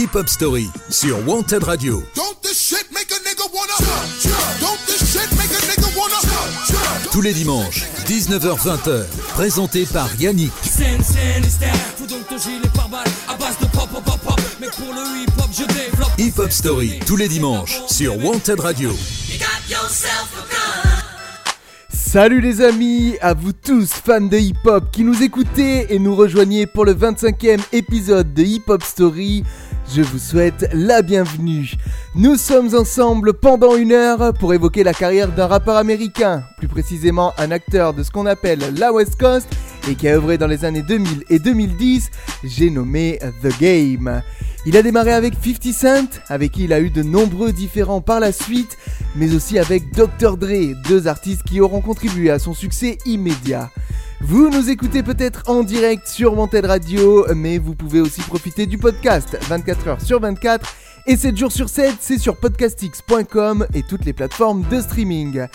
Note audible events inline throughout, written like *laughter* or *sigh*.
Hip Hop Story sur Wanted Radio. Tous les dimanches, 19h-20h, présenté par Yannick. Hip Hop Story, tous les dimanches, sur Wanted Radio. Salut les amis, à vous tous fans de hip-hop qui nous écoutez et nous rejoignez pour le 25e épisode de Hip Hop Story je vous souhaite la bienvenue. Nous sommes ensemble pendant une heure pour évoquer la carrière d'un rappeur américain, plus précisément un acteur de ce qu'on appelle la West Coast et qui a œuvré dans les années 2000 et 2010, j'ai nommé The Game. Il a démarré avec 50 Cent, avec qui il a eu de nombreux différents par la suite, mais aussi avec Dr. Dre, deux artistes qui auront contribué à son succès immédiat. Vous nous écoutez peut-être en direct sur Wanted Radio, mais vous pouvez aussi profiter du podcast 24h sur 24 et 7 jours sur 7, c'est sur podcastx.com et toutes les plateformes de streaming.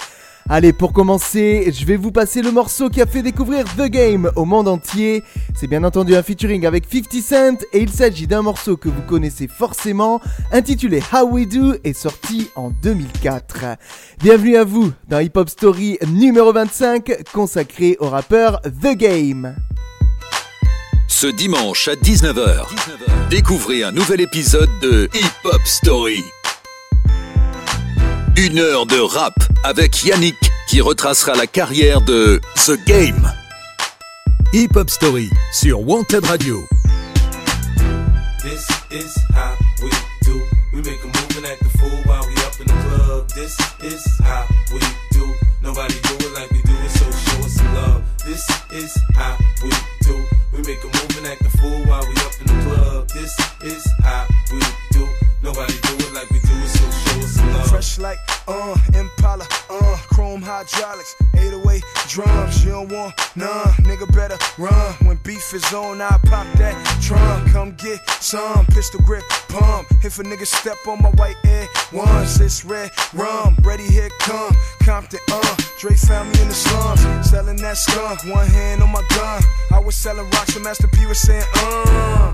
Allez, pour commencer, je vais vous passer le morceau qui a fait découvrir The Game au monde entier. C'est bien entendu un featuring avec 50 Cent et il s'agit d'un morceau que vous connaissez forcément, intitulé How We Do et sorti en 2004. Bienvenue à vous dans Hip Hop Story numéro 25 consacré au rappeur The Game. Ce dimanche à 19h, découvrez un nouvel épisode de Hip Hop Story. Une heure de rap avec Yannick qui retracera la carrière de The Game. Hip Hop Story sur Wanted Radio. This is how we do. We make a move and act the fool while we up in the club. This is how we do. Nobody do it like we do it, so show us some love. This is how we do. We make a move and act the fool Fresh like, uh, Impala, uh, chrome hydraulics, 808 drums. You don't want none, nigga better run. When beef is on, I pop that trunk. Come get some pistol grip pump. If a nigga step on my white air once, it's red rum. Ready, here come Compton, uh. Dre found me in the slums, selling that skunk. One hand on my gun. I was selling rocks, and Master P was saying, uh.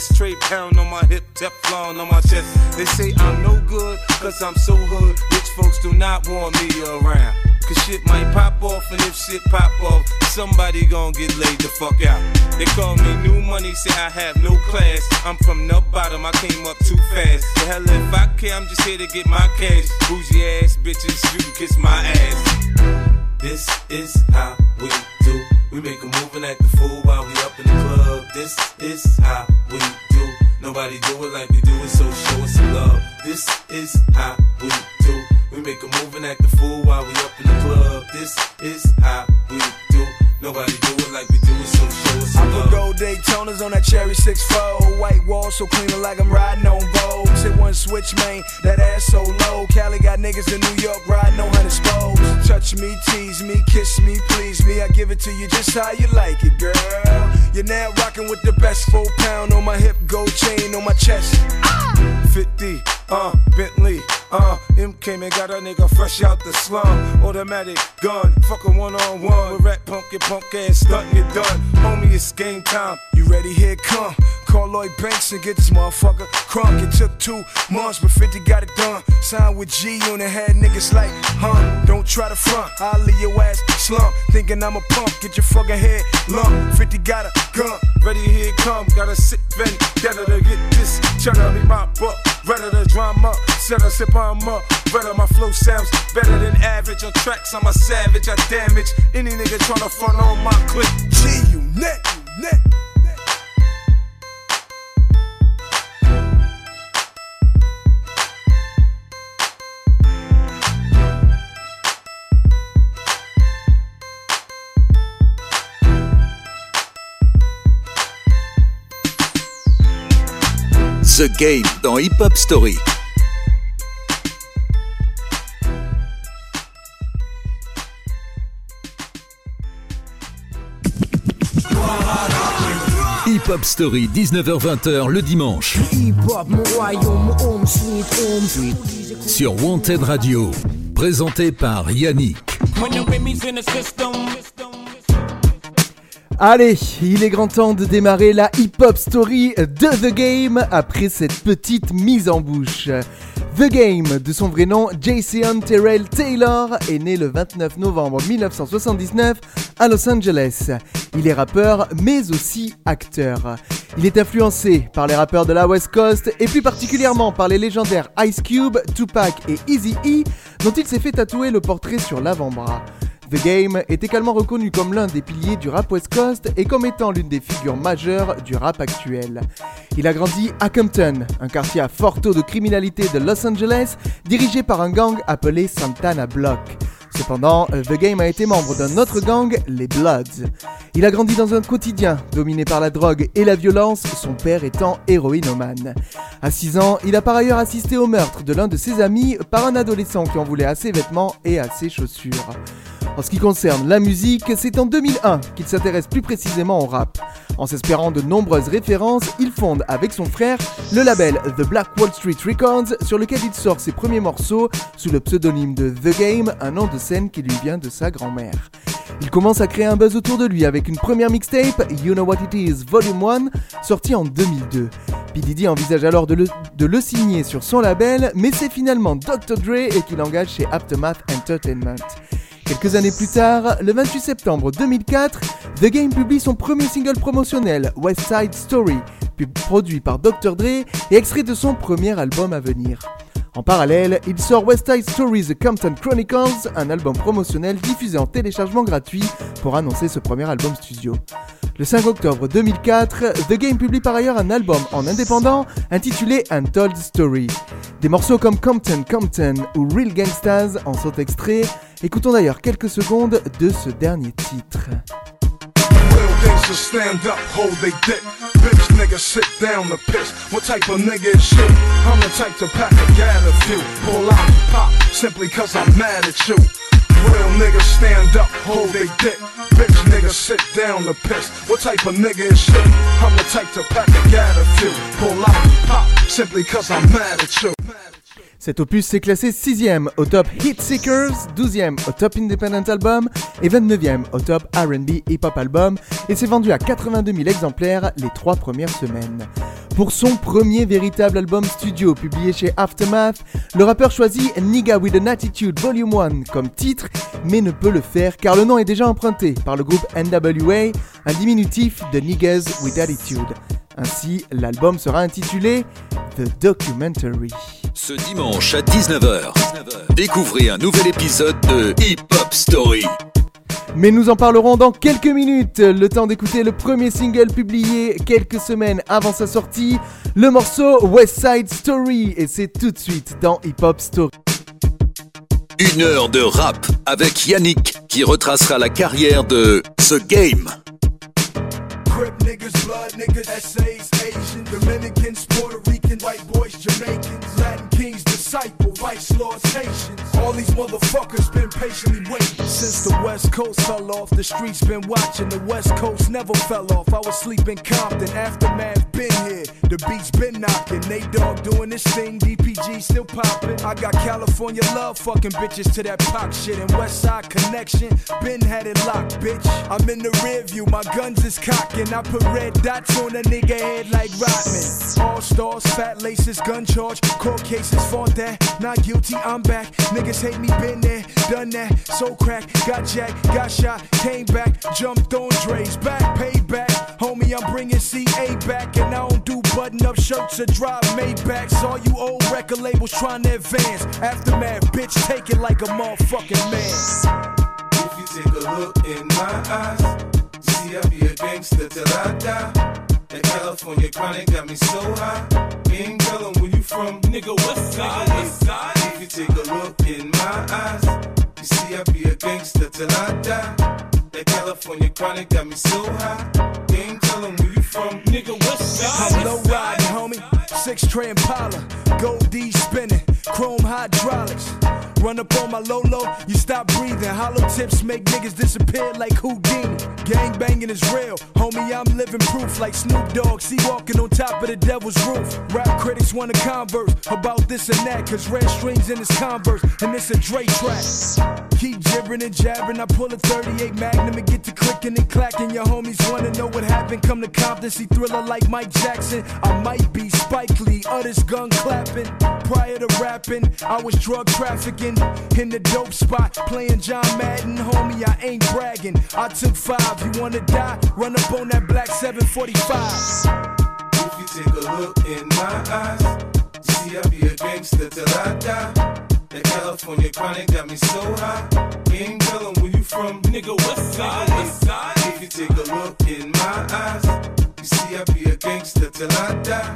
straight pound on my hip Teflon on my chest. They say I'm no good, cause I'm so hood. Rich folks do not want me around. Cause shit might pop off, and if shit pop off, somebody gon' get laid the fuck out. They call me new money, say I have no class. I'm from the bottom, I came up too fast. The hell if I care, I'm just here to get my cash. Bougie ass bitches, you can kiss my ass. This is how we do. We make a move and act the fool while we up in the club. This is how we do. Nobody do it like we do it, so show us some love. This is how we do. We make a move and act the fool while we up in the club. This is how we do. Nobody do it like we do it, so show us some I put gold Daytonas on that cherry 6-4. White wall so clean like I'm riding on Vogue. Hit one switch, man, that ass so low. Cali got niggas in New York riding on hundred spokes. Touch me, tease me, kiss me, please me. I give it to you just how you like it, girl. You're now rocking with the best four pound on my hip, gold chain on my chest. Ah! 50, uh, Bentley, uh, M came and got a nigga fresh out the slum. Automatic gun, fuck a one on one. With rat punk, your punk ass stuntin' you done. Homie, it's game time. You ready? Here come. Call Lloyd Banks and get this motherfucker crunk. It took two months, but 50 got it done. Signed with G on the head, niggas like, huh? Don't try to front, I'll leave your ass slump. Thinking I'm a punk, get your fucking head lump. 50 got a gun, ready, here come. Got a sick vent, better to get this. Cheddar Be my butt, better the drama. Set a sip on up, better my flow sounds better than average. On tracks, I'm a savage, I damage any nigga tryna front on my clip. G, you net, The Game dans Hip Hop Story. Hip Hop Story, 19h-20h le dimanche. Sur Wanted Radio, présenté par Yannick. Allez, il est grand temps de démarrer la hip-hop story de The Game après cette petite mise en bouche. The Game, de son vrai nom Jason Terrell Taylor, est né le 29 novembre 1979 à Los Angeles. Il est rappeur mais aussi acteur. Il est influencé par les rappeurs de la West Coast et plus particulièrement par les légendaires Ice Cube, Tupac et Eazy-E dont il s'est fait tatouer le portrait sur l'avant-bras. The Game est également reconnu comme l'un des piliers du rap West Coast et comme étant l'une des figures majeures du rap actuel. Il a grandi à Compton, un quartier à fort taux de criminalité de Los Angeles, dirigé par un gang appelé Santana Block. Cependant, The Game a été membre d'un autre gang, les Bloods. Il a grandi dans un quotidien dominé par la drogue et la violence, son père étant héroïnomane. À 6 ans, il a par ailleurs assisté au meurtre de l'un de ses amis par un adolescent qui en voulait à ses vêtements et à ses chaussures. En ce qui concerne la musique, c'est en 2001 qu'il s'intéresse plus précisément au rap. En s'espérant de nombreuses références, il fonde avec son frère le label The Black Wall Street Records sur lequel il sort ses premiers morceaux sous le pseudonyme de The Game, un nom de scène qui lui vient de sa grand-mère. Il commence à créer un buzz autour de lui avec une première mixtape, You Know What It Is Volume 1, sortie en 2002. P. Diddy envisage alors de le, signer sur son label, mais c'est finalement Dr. Dre et qu'il engage chez Aftermath Entertainment. Quelques années plus tard, le 28 septembre 2004, The Game publie son premier single promotionnel, West Side Story, produit par Dr. Dre et extrait de son premier album à venir. En parallèle, il sort West Side Story The Compton Chronicles, un album promotionnel diffusé en téléchargement gratuit pour annoncer ce premier album studio. Le 5 octobre 2004, The Game publie par ailleurs un album en indépendant intitulé Untold Story. Des morceaux comme Compton Compton ou Real Gangstas en sont extraits. Écoutons d'ailleurs quelques secondes de ce dernier titre. Real niggas stand up, hold they dick. Nigga sit down to piss. What type of nigga is shit? I'm the type to pack a gat a few. Pull out pop, simply cause I'm mad at you. Cet opus s'est classé 6ème au top Hit Seekers, 12ème au top Independent Album et 29ème au top RB Hip Hop Album et s'est vendu à 82 000 exemplaires les trois premières semaines. Pour son premier véritable album studio publié chez Aftermath, le rappeur choisit Nigga with an Attitude Volume 1 comme titre, mais ne peut le faire car le nom est déjà emprunté par le groupe NWA, un diminutif de Niggas with Attitude. Ainsi, l'album sera intitulé The Documentary. Ce dimanche à 19h, découvrez un nouvel épisode de Hip Hop Story. Mais nous en parlerons dans quelques minutes. Le temps d'écouter le premier single publié quelques semaines avant sa sortie, le morceau West Side Story. Et c'est tout de suite dans Hip Hop Story. Une heure de rap avec Yannick qui retracera la carrière de The Game. Crip niggas, blood niggas, essays, Asian, Dominicans, Puerto Haitians. All these motherfuckers been patiently waiting since the West Coast fell off. The streets been watching. The West Coast never fell off. I was sleeping Compton, aftermath been here. The beats been knocking. Nate Dogg doing this thing. DPG still popping. I got California love, fucking bitches to that pop shit. And Westside Connection, been had it locked, bitch. I'm in the rear view, my guns is cocking. I put red dots on a nigga head like Rodman. All stars, fat laces, gun charge, court cases, fought that. Not guilty, I'm back. Niggas hate me, been there, done that. So crack, got jacked, got shot, came back, jumped on Dre's back, payback. Homie, I'm bringing CA back, and I don't do button up shirts or drive Maybachs. All you old record labels trying to advance. Aftermath, bitch, take it like a motherfucking man. If you take a look in my eyes, you see I be a gangster till I die. That California chronic got me so high. Ain't telling where you from, nigga. West side, west side. If you take a look in my eyes, you see I be a gangster till I die. That California chronic got me so high. Ain't telling where you from, nigga. West side. I'm low riding, homie. Six Cray Impala, gold D spinning, chrome hydraulics. Run up on my Lolo, you stop breathing. Hollow tips make niggas disappear like Houdini. Gang banging is real, homie. I'm living proof like Snoop Dogg. See walking on top of the devil's roof. Rap critics wanna converse about this and that, cause red strings in his converse, and it's a Dre track. Keep jibbering and jabbering. I pull a 38 Magnum and get to clicking and clacking. Your homies wanna know what happened. Come to Compton, see thriller like Mike Jackson. I might be Spike Lee, others gun clapping. Prior to rapping, I was drug trafficking in the dope spot, playing John Madden. Homie, I ain't bragging. I took five. You wanna die? Run up on that black 745. If you take a look in my eyes, you see I be a gangster till I die. That California chronic got me so high. Ain't tellin' where you from, nigga. West side, west side. If you take a look in my eyes, you see I be a gangster till I die.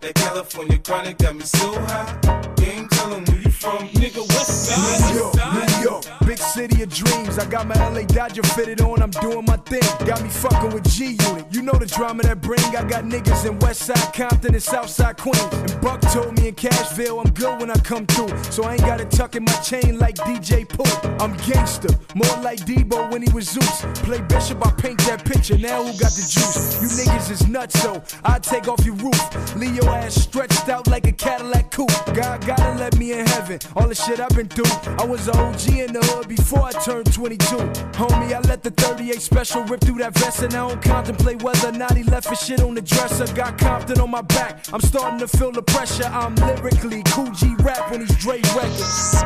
That California chronic got me so high. Ain't tellin' where you from, nigga. West side, New York, west side. York, big city of dreams. I got my LA Dodger fitted on, I'm doing my thing. Got me fucking with G Unit. You know the drama that bring. I got niggas in Westside Compton and Southside Queens. And Buck told me in Cashville, I'm good when I come through. So I ain't gotta tuck in my chain like DJ Pooh. I'm gangster, more like Debo when he was Zeus. Play Bishop, I paint that picture. Now who got the juice? You niggas is nuts, so I take off your roof. Leave your ass stretched out like a Cadillac coupe. God gotta let me in heaven. All the shit I've been through. I was a OG in the hood before I turned 22. Homie, I let the 38 special rip through that vest, and I don't contemplate whether or not he left his shit on the dresser. Got Compton on my back. I'm starting to feel the pressure. I'm lyrically Kool G Rap on these Dre records.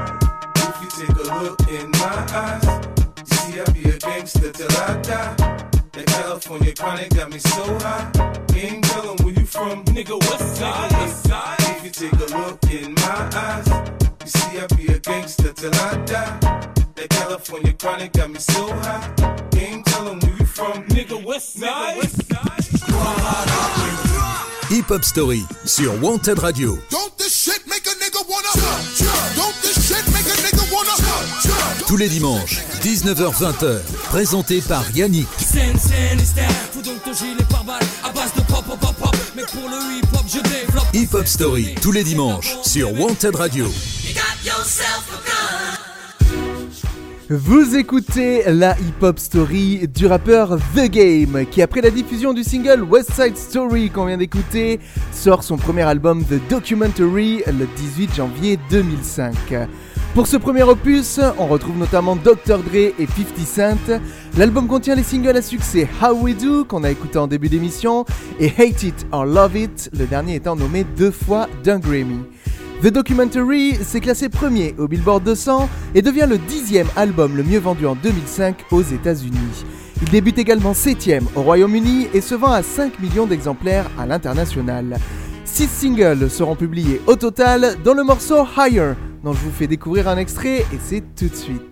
If you take a look in my eyes, you see I be a gangster till I die. That California chronic got me so high. Ain't tellin' where you from, nigga. West side, west side. If you take a look in my eyes, you see I be a gangster till I die. That California chronic got me so high. Ain't tellin' where you from, nigga. West side, west side. Hip Hop Story sur Wanted Radio. Don't this shit make a nigga wanna Don't this shit make a nigga wanna Tous les dimanches, 19h-20h, présenté par Yannick. Scène, scène, Mais pour le hip hop, je développe. Hip Hop Story tous les dimanches sur Wanted Radio. Vous écoutez la hip-hop story du rappeur The Game, qui après la diffusion du single West Side Story qu'on vient d'écouter, sort son premier album The Documentary le 18 janvier 2005. Pour ce premier opus, on retrouve notamment Dr. Dre et 50 Cent. L'album contient les singles à succès How We Do, qu'on a écouté en début d'émission, et Hate It or Love It, le dernier étant nommé deux fois d'un Grammy. The Documentary s'est classé premier au Billboard 200 et devient le dixième album le mieux vendu en 2005 aux États-Unis. Il débute également septième au Royaume-Uni et se vend à 5 millions d'exemplaires à l'international. Six singles seront publiés au total, dont le morceau Higher, dont je vous fais découvrir un extrait et c'est tout de suite.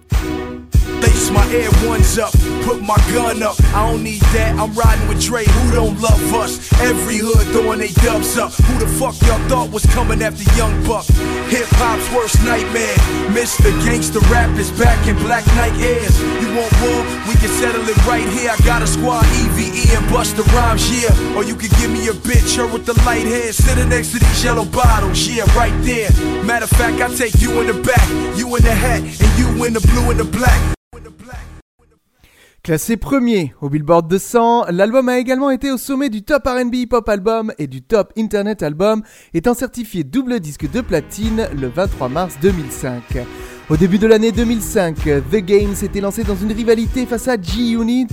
My air ones up, put my gun up. I don't need that. I'm riding with Dre, who don't love us. Every hood throwing they dubs up. Who the fuck y'all thought was coming after Young Buck? Hip hop's worst nightmare. Mr. Gangsta Rap is back in Black night airs. You want war? We can settle it right here. I got a squad, EVE and Busta Rhymes, yeah. Or you can give me a bitch, her with the light hair, sitting next to these yellow bottles, yeah, right there. Matter of fact, I take you in the back, you in the hat, and you in the blue and the black. Classé premier au Billboard 200, l'album a également été au sommet du Top R&B Hip Hop Album et du Top Internet Album, étant certifié double disque de platine le 23 mars 2005. Au début de l'année 2005, The Game s'était lancé dans une rivalité face à G-Unit,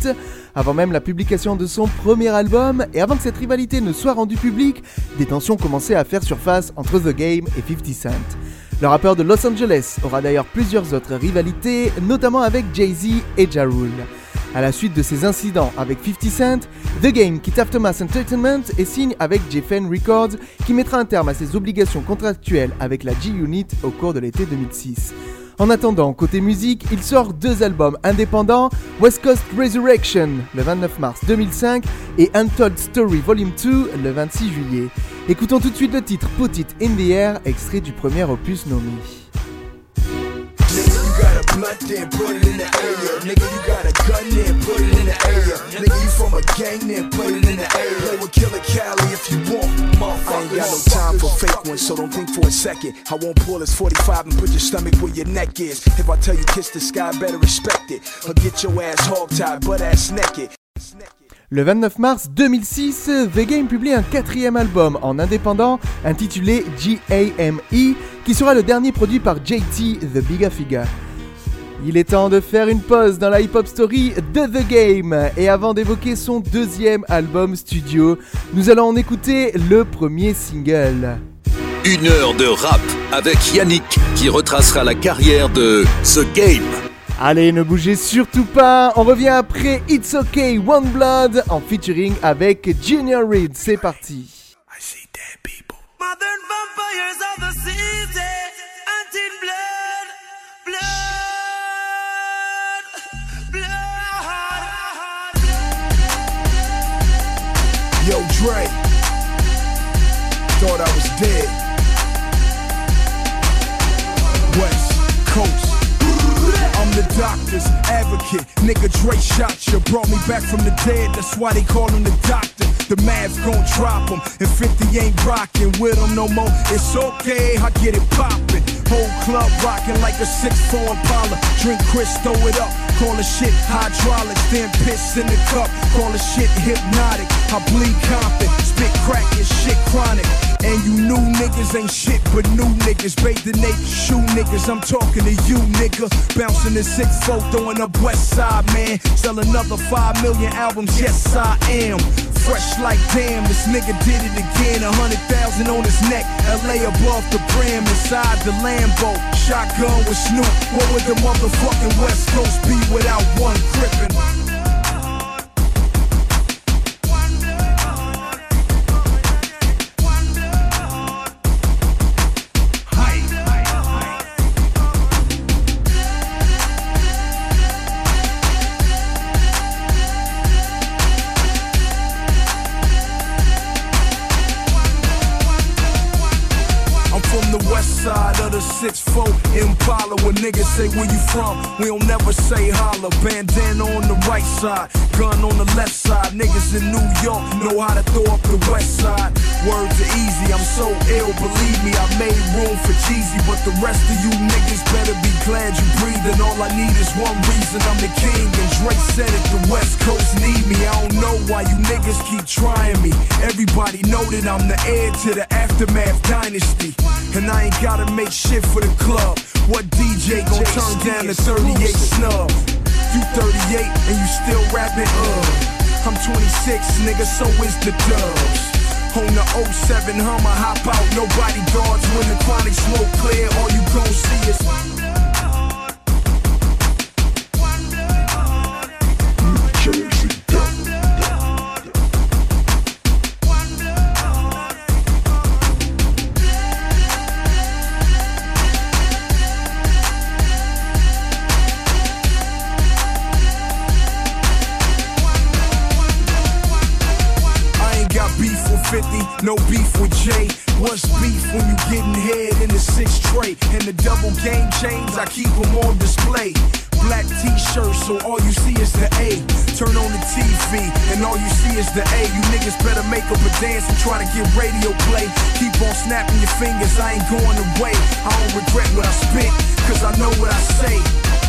avant même la publication de son premier album, et avant que cette rivalité ne soit rendue publique, des tensions commençaient à faire surface entre The Game et 50 Cent. Le rappeur de Los Angeles aura d'ailleurs plusieurs autres rivalités, notamment avec Jay-Z et Ja Rule. À la suite de ces incidents avec 50 Cent, The Game quitte Aftermath Entertainment et signe avec JFN Records qui mettra un terme à ses obligations contractuelles avec la G-Unit au cours de l'été 2006. En attendant, côté musique, il sort deux albums indépendants, West Coast Resurrection le 29 mars 2005 et Untold Story Volume 2 le 26 juillet. Écoutons tout de suite le titre Put It in the Air, extrait du premier opus nommé. I won't pull this 45 and put your stomach where your neck is. If I tell you kiss the sky, better respect it. Get your ass ass. Le 29 mars 2006, The Game publie un quatrième album en indépendant intitulé GAME, qui sera le dernier produit par JT The Bigga Figga. Il est temps de faire une pause dans la hip-hop story de The Game. Et avant d'évoquer son deuxième album studio, nous allons en écouter le premier single. Une heure de rap avec Yannick qui retracera la carrière de The Game. Allez, ne bougez surtout pas, on revient après It's OK One Blood en featuring avec Junior Reed. C'est parti. I see dead people. Modern vampires of the city, hunting blood, blood, blood. Yo, Dre. Thought I was dead. Doctor's advocate. Nigga Dre shot you. Brought me back from the dead. That's why they call him the doctor. The Mavs gon' drop him. And 50 ain't rockin' with him no more. It's okay, I get it poppin'. Whole club rockin' like a 6'4 Impala. Drink Chris, throw it up. Call the shit hydraulics. Then piss in the cup. Call the shit hypnotic. I bleed confident. Spit crack and shit chronic. And you new niggas ain't shit but new niggas. Bathe the naked shoe niggas. I'm talking to you, nigga. Bouncing the 6'4, throwing up West Side, man. Sell another 5 million albums, yes I am. Fresh like damn, this nigga did it again. A hundred thousand on his neck, LA above the brim, inside the Lambo. Shotgun with Snoop. What would the motherfucking West Coast be without one? Say where you from, we don't never say holla. Bandana on the right side, gun on the left side. Niggas in New York know how to throw up the west side. Words are easy, I'm so ill, believe me. I made room for Jeezy, but the rest of you niggas better be glad you breathing. All I need is one reason, I'm the king. And Drake said it, the west coast need me. I don't know why you niggas keep trying me. Everybody know that I'm the heir to the aftermath dynasty. And I ain't gotta make shit for the club. What DJ gon' turn down the 38 snub? You 38 and you still rapping, uh. I'm 26, nigga, so is the dubs. On the 07 Hummer, hop out, nobody guards when the chronic smoke clear. All you gon' see is no beef with Jay. What's beef when you getting head in the six tray? And the double game chains, I keep them on display. Black t-shirts, so all you see is the A. Turn on the TV, and all you see is the A. You niggas better make up a dance and try to get radio play. Keep on snapping your fingers, I ain't going away. I don't regret what I spit, cause I know what I say.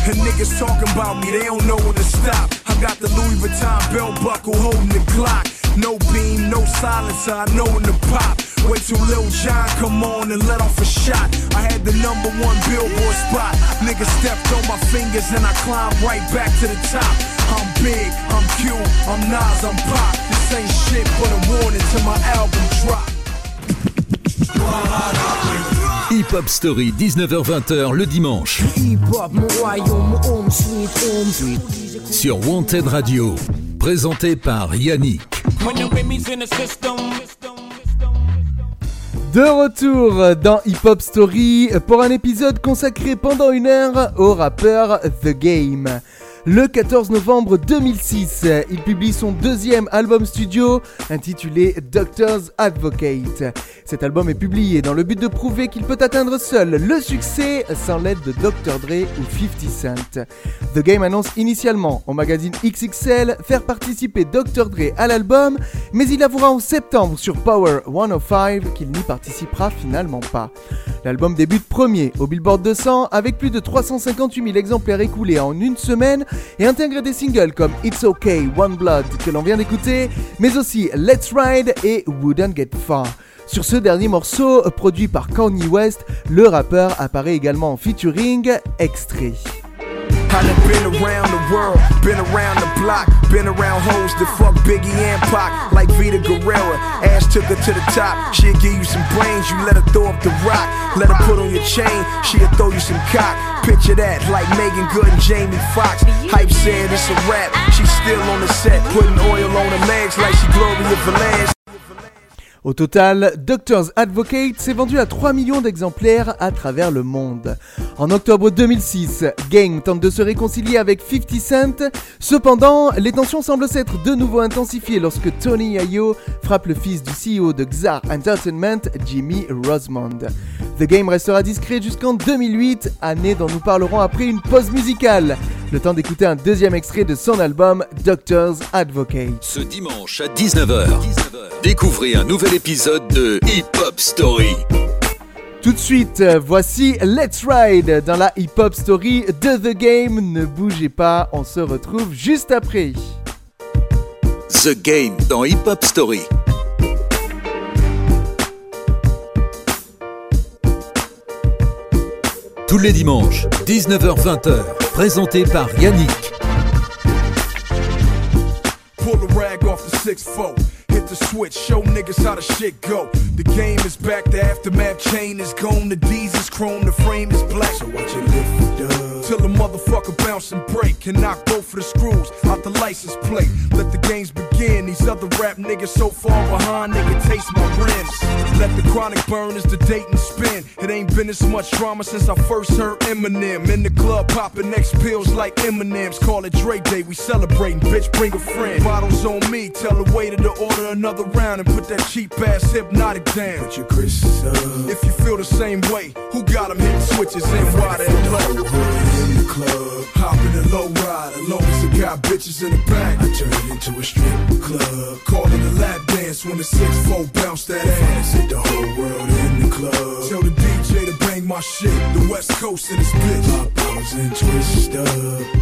And niggas talking about me, they don't know when to stop. I got the Louis Vuitton belt buckle holding the Glock. No beam, no silencer, I know when to pop. Wait till Lil John come on and let off a shot. I had the number one billboard spot. Niggas stepped on my fingers and I climbed right back to the top. I'm big, I'm Q, I'm Nas, I'm Pop. This ain't shit but a warning till my album drop. Hip Hop Story, 19h-20h le dimanche. Sur Wanted Radio. Présenté par Yannick. De retour dans Hip Hop Story pour un épisode consacré pendant une heure au rappeur The Game. Le 14 novembre 2006, il publie son deuxième album studio intitulé Doctor's Advocate. Cet album est publié dans le but de prouver qu'il peut atteindre seul le succès sans l'aide de Dr. Dre ou 50 Cent. The Game annonce initialement au magazine XXL faire participer Dr. Dre à l'album, mais il avouera en septembre sur Power 105 qu'il n'y participera finalement pas. L'album débute premier au Billboard 200 avec plus de 358 000 exemplaires écoulés en une semaine et intègre des singles comme It's OK, One Blood que l'on vient d'écouter, mais aussi Let's Ride et Wouldn't Get Far. Sur ce dernier morceau, produit par Kanye West, le rappeur apparaît également en featuring extrait. I done been around the world, been around the block, been around hoes that fuck Biggie and Pac, like Vita Guerrera. Ash took her to the top, she'll give you some brains, you let her throw up the rock. Let her put on your chain, she'll throw you some cock. Picture that, like Meagan Good and Jamie Foxx. Hype said it's a rap, she's still on the set, putting oil on her legs like she Gloria Velez. Au total, Doctor's Advocate s'est vendu à 3 millions d'exemplaires à travers le monde. En octobre 2006, Gang tente de se réconcilier avec 50 Cent. Cependant, les tensions semblent s'être de nouveau intensifiées lorsque Tony Yayo frappe le fils du CEO de Xar Entertainment, Jimmy Rosemond. The Game restera discret jusqu'en 2008, année dont nous parlerons après une pause musicale. Le temps d'écouter un deuxième extrait de son album Doctor's Advocate. Ce dimanche à 19h, découvrez un nouvel épisode de Hip Hop Story. Tout de suite, voici Let's Ride dans la Hip Hop Story de The Game. Ne bougez pas, on se retrouve juste après. The Game dans Hip Hop Story. Tous les dimanches, 19h-20h, présenté par Yannick. Pull the rag off the 6-4. The switch, show niggas how the shit go. The game is back, the aftermath chain is gone. The D's is chrome, the frame is black. So watch it lift up. Till the motherfucker bounce and break. And knock both of the screws out the license plate. Let the games begin. These other rap niggas so far behind, they can taste my rims. Let the chronic burn as the date and spin. It ain't been this much drama since I first heard Eminem. In the club, popping X pills like M&M's. Call it Dre Day, we celebrating. Bitch, bring a friend. Bottles on me, tell the waiter to order another round and put that cheap ass hypnotic down. Put your Chris up. If you feel the same way, who got them hitting switches and why they low? In the club, hopping a low ride. Long as it got bitches in the back, I turn it into a strip club. Call it a lap dance when the 6-4 bounce that ass. Hit the whole world in the club. Tell the DJ to my shit. The West Coast in this bitch. Pop bottles and twist up.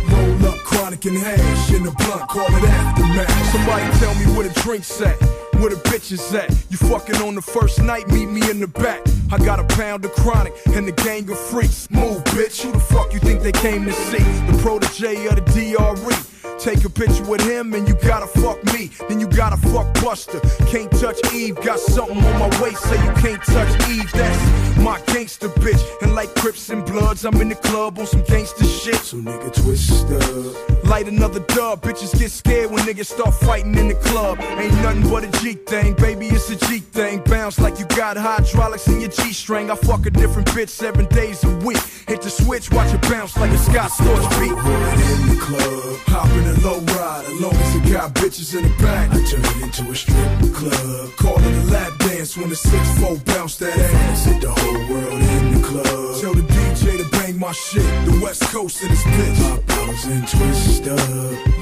Roll up chronic and hash in the blunt. Call it aftermath. Somebody tell me where the drinks at. Where the bitches at? You fucking on the first night, meet me in the back. I got a pound of chronic and the gang of freaks. Move, bitch. Who the fuck you think they came to see? The protege of the DRE. Take a picture with him and you gotta fuck me. Then you gotta fuck Buster. Can't touch Eve. Got something on my waist, say you can't touch Eve. That's my gangster bitch. And like Crips and Bloods, I'm in the club on some gangster shit. So nigga twist up. Light another dub. Bitches get scared when niggas start fighting in the club. Ain't nothing but a G thing, baby. It's a G thing. Bounce like you got hydraulics in your G string. I fuck a different bitch seven days a week. Hit the switch, watch it bounce like a Scott Storch beat. In the club, hopping a low ride. As long as it got bitches in the back, I turn it into a strip club. Call it a lap dance when the 6-4 bounce that ass. Hit the whole world in the club. Tell the DJ to bang my shit. The West Coast in this bitch. Pop bottles and twist up.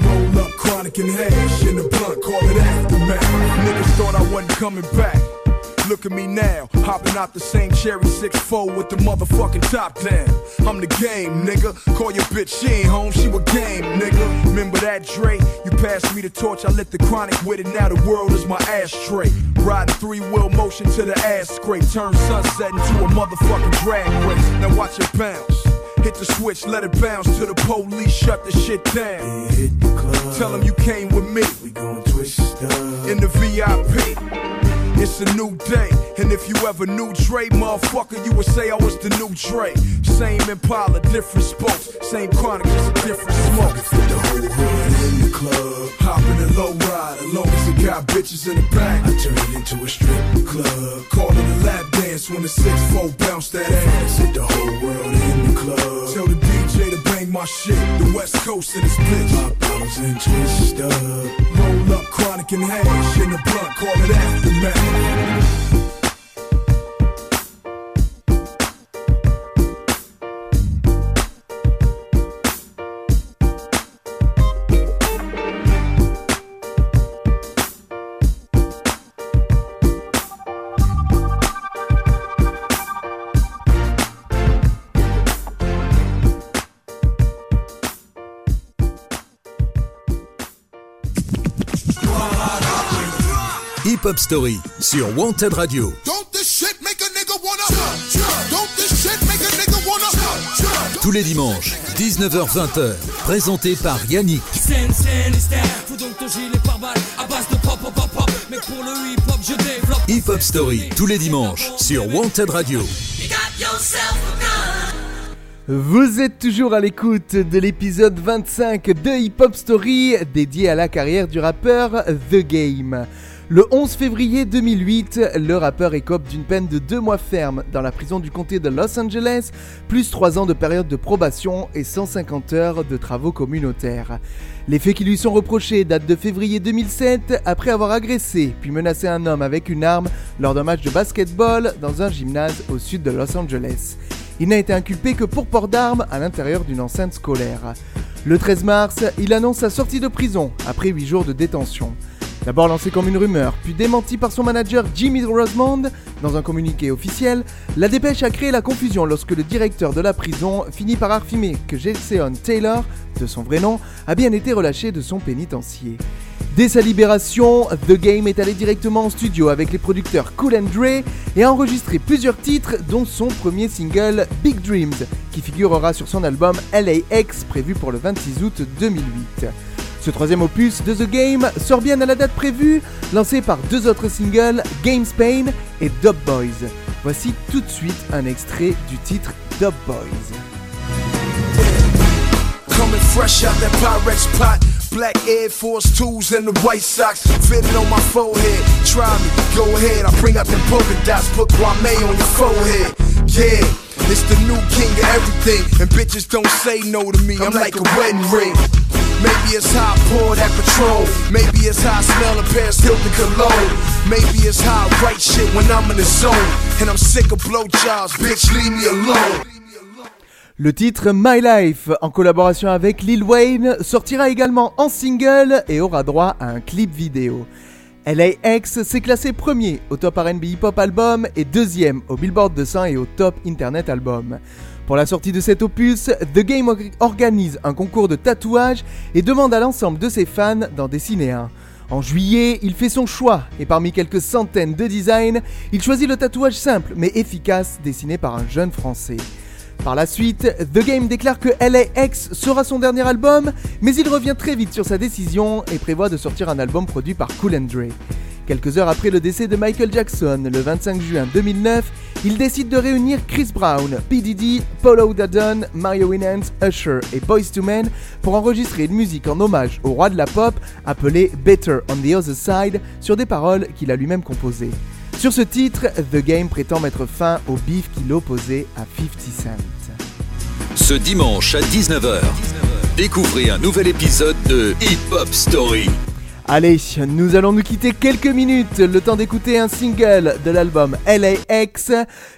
Roll up chronic and hash in the blunt. Call it aftermath. Niggas thought I wasn't coming back. Look at me now, hopping out the same cherry 6-4 with the motherfucking top down. I'm the game, nigga. Call your bitch, she ain't home, she a game, nigga. Remember that Dre? You passed me the torch, I lit the chronic with it. Now the world is my ashtray. Riding three wheel motion to the ass scrape. Turn sunset into a motherfucking drag race. Now watch it bounce. Hit the switch, let it bounce till the police shut the shit down. hit the club. Tell them you came with me. We gon' twist up. In the VIP. It's a new day, and if you ever knew Dre, motherfucker, you would say I was the new Dre. Same Impala, different spokes, same chronic, just a different smoke. Fit the whole hood in the club, hopping a low ride, as long as it got bitches in the back. I turn it into a strip club, call it a lap dance when the 6-4 bounce that ass. Hit the whole world in the club. Tell the DJ to bang my shit, the West Coast in this bitch. Pop bottles and twist up, roll up chronic and hash in the blunt, call it aftermath. Hip-Hop Story sur Wanted Radio. Tous les dimanches, 19h-20h, présenté par Yannick. Hip-Hop Story, tous les dimanches, sur Wanted Radio. Vous êtes toujours à l'écoute de l'épisode 25 de Hip Hop Story dédié à la carrière du rappeur The Game. Le 11 février 2008, le rappeur écope d'une peine de 2 mois ferme dans la prison du comté de Los Angeles, plus 3 ans de période de probation et 150 heures de travaux communautaires. Les faits qui lui sont reprochés datent de février 2007, après avoir agressé puis menacé un homme avec une arme lors d'un match de basketball dans un gymnase au sud de Los Angeles. Il n'a été inculpé que pour port d'armes à l'intérieur d'une enceinte scolaire. Le 13 mars, il annonce sa sortie de prison après 8 jours de détention. D'abord lancé comme une rumeur, puis démenti par son manager Jimmy Rosemond dans un communiqué officiel, la dépêche a créé la confusion lorsque le directeur de la prison finit par affirmer que Jason Taylor, de son vrai nom, a bien été relâché de son pénitencier. Dès sa libération, The Game est allé directement en studio avec les producteurs Cool and Dre et a enregistré plusieurs titres dont son premier single Big Dreams qui figurera sur son album LAX prévu pour le 26 août 2008. Ce troisième opus de The Game sort bien à la date prévue, lancé par deux autres singles, Game Spain et Dub Boys. Voici tout de suite un extrait du titre Dub Boys. Coming fresh out that Pyrex pot. Black Air Force 2s and the White Sox fitting on my forehead. Try me, go ahead. I bring out them polka dots, put Kwame on your forehead. Yeah, it's the new king of everything. And bitches don't say no to me. I'm like a wedding ring. Maybe it's how I pour that patrol. Maybe it's how I smell a Paris Hilton cologne. Maybe it's how I write shit when I'm in the zone. And I'm sick of blowjobs, bitch, leave me alone. Le titre My Life, en collaboration avec Lil Wayne, sortira également en single et aura droit à un clip vidéo. LAX s'est classé premier au top RB Hip Hop Album et deuxième au Billboard 200 et au top Internet Album. Pour la sortie de cet opus, The Game or- organise un concours de tatouage et demande à l'ensemble de ses fans d'en dessiner un. En juillet, il fait son choix et parmi quelques centaines de designs, il choisit le tatouage simple mais efficace dessiné par un jeune français. Par la suite, The Game déclare que LAX sera son dernier album, mais il revient très vite sur sa décision et prévoit de sortir un album produit par Cool and Dre. Quelques heures après le décès de Michael Jackson, le 25 juin 2009, il décide de réunir Chris Brown, P. Diddy, Polo Dudon, Mario Winans, Usher et Boyz II Men pour enregistrer une musique en hommage au roi de la pop appelée Better on the Other Side sur des paroles qu'il a lui-même composées. Sur ce titre, The Game prétend mettre fin au bif qui l'opposait à 50 Cent. Ce dimanche à 19h, découvrez un nouvel épisode de Hip Hop Story. Allez, nous allons nous quitter quelques minutes, le temps d'écouter un single de l'album LAX.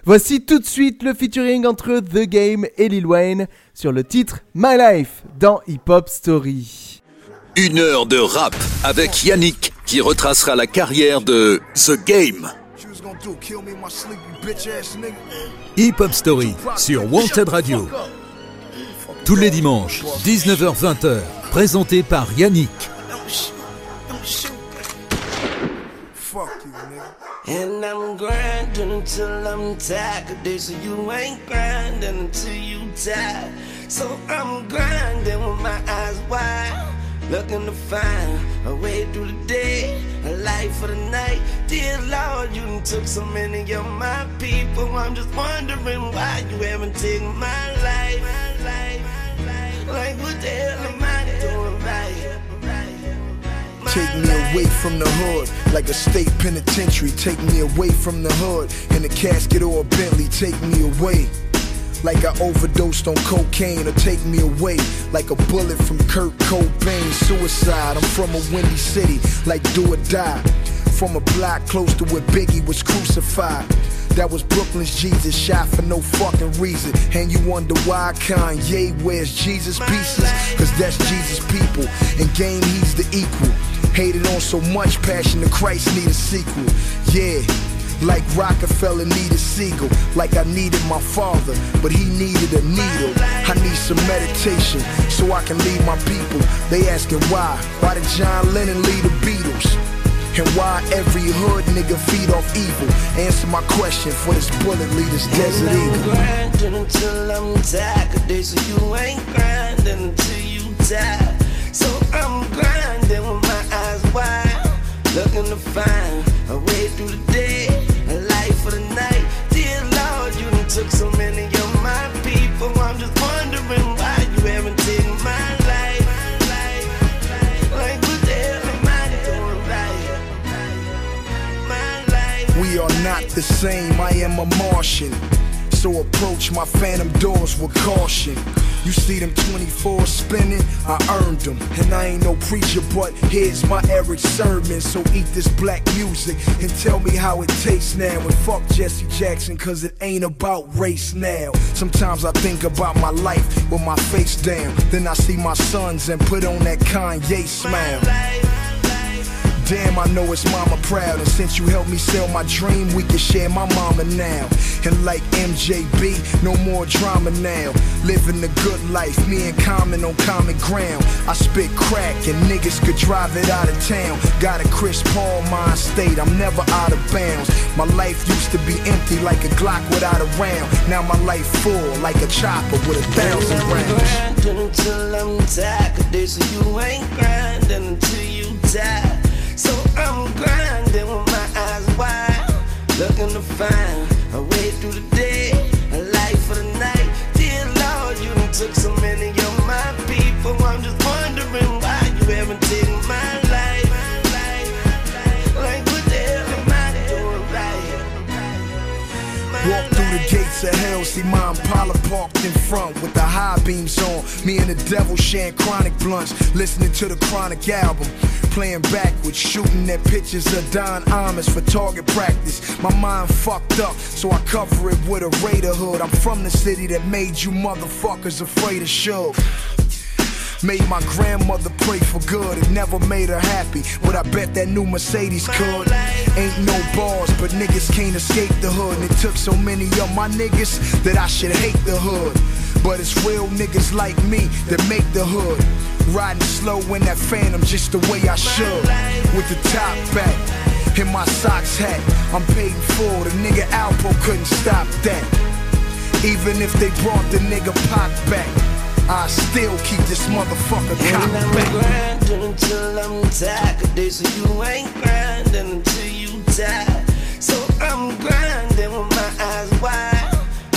Voici tout de suite le featuring entre The Game et Lil Wayne sur le titre My Life dans Hip Hop Story. Une heure de rap avec Yannick qui retracera la carrière de The Game. You was gonna do, kill me in my sleep, you bitch ass nigga. Hip Hop Story sur Wanted Radio. Tous les dimanches, 19h-20h, présenté par Yannick. Fuck you, nigga. And I'm grinding until I'm tired. Say you ain't grinding until you tired. So I'm grinding with my eyes wide. Looking to find a way through the day, a life for the night. Dear Lord, you done took so many of my people. I'm just wondering why you haven't taken my life. My life, my life. Like, what the hell am I doing right? Take me away from the hood, like a state penitentiary. Take me away from the hood, in a casket or a Bentley. Take me away. Like I overdosed on cocaine, or take me away like a bullet from Kurt Cobain. Suicide, I'm from a windy city, like do or die. From a block close to where Biggie was crucified. That was Brooklyn's Jesus, shot for no fucking reason. And you wonder why Kanye wears Jesus pieces? Cause that's Jesus' people. And game, he's the equal. Hated on so much passion, the Christ need a sequel. Yeah. Like Rockefeller needed Siegel, like I needed my father, but he needed a needle. I need some meditation so I can lead my people. They asking why? Why did John Lennon lead the Beatles? And why every hood nigga feed off evil? Answer my question for this bullet lead this desert and I'm eagle. grinding until I'm tired. They say you ain't grinding until you die. So I'm grinding wide, looking to find a way through the day, a life for the night. Dear Lord, you done took so many of my people. I'm just wondering why you haven't taken my life. Like what the hell am I doing right? My life. We are not the same, I am a Martian. So approach my phantom doors with caution. You see them 24 spinning, I earned them. And I ain't no preacher, but here's my Erick Sermon. So eat this black music and tell me how it tastes now. And fuck Jesse Jackson, cause it ain't about race now. Sometimes I think about my life with my face down. Then I see my sons and put on that Kanye smile. Damn, I know it's mama proud. And since you helped me sell my dream, we can share my mama now. And like MJB, no more drama now. Living the good life, me and Common on common ground. I spit crack and niggas could drive it out of town. Got a Chris Paul mind state, I'm never out of bounds. My life used to be empty like a Glock without a round. Now my life full like a chopper with a thousand I'm rounds. until I'm tired. Cause they you ain't grinding until you die. So I'm grinding with my eyes wide, looking to find a way through the see my Impala parked in front with the high beams on. Me and the devil sharing chronic blunts, listening to the chronic album. Playing backwards, shooting at pictures of Don Imus for target practice. My mind fucked up, so I cover it with a Raider hood. I'm from the city that made you motherfuckers afraid of show. Made my grandmother pray for good. It never made her happy, but I bet that new Mercedes could. Ain't no bars, but niggas can't escape the hood. And it took so many of my niggas that I should hate the hood. But it's real niggas like me that make the hood. Riding slow in that phantom just the way I should. With the top back and my socks hat. I'm paid in full. The nigga Alpo couldn't stop that. Even if they brought the nigga Pac back, I still keep this motherfucker cocked I'm back. grinding until I'm tired. Cause they say you ain't grinding until you die. So I'm grinding with my eyes wide,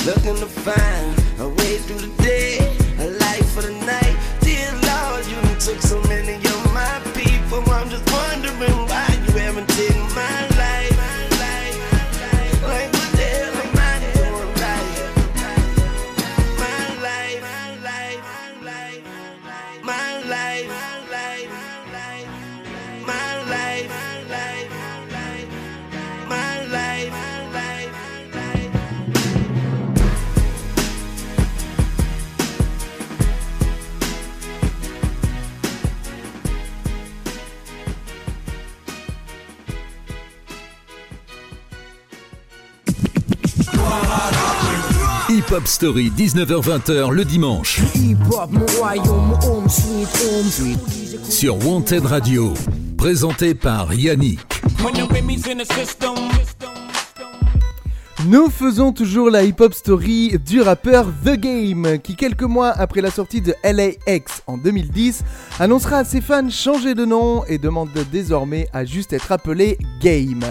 looking to find a way through the day, a life for the night. Dear Lord, you took so Hip Hop Story, 19h-20h le dimanche Hip-hop, mon royaume, home sweet home sweet. sur Wanted Radio. Présenté par Yannick. Nous faisons toujours la hip-hop story du rappeur The Game, qui quelques mois après la sortie de LAX en 2010, annoncera à ses fans changer de nom et demande désormais à juste être appelé Game.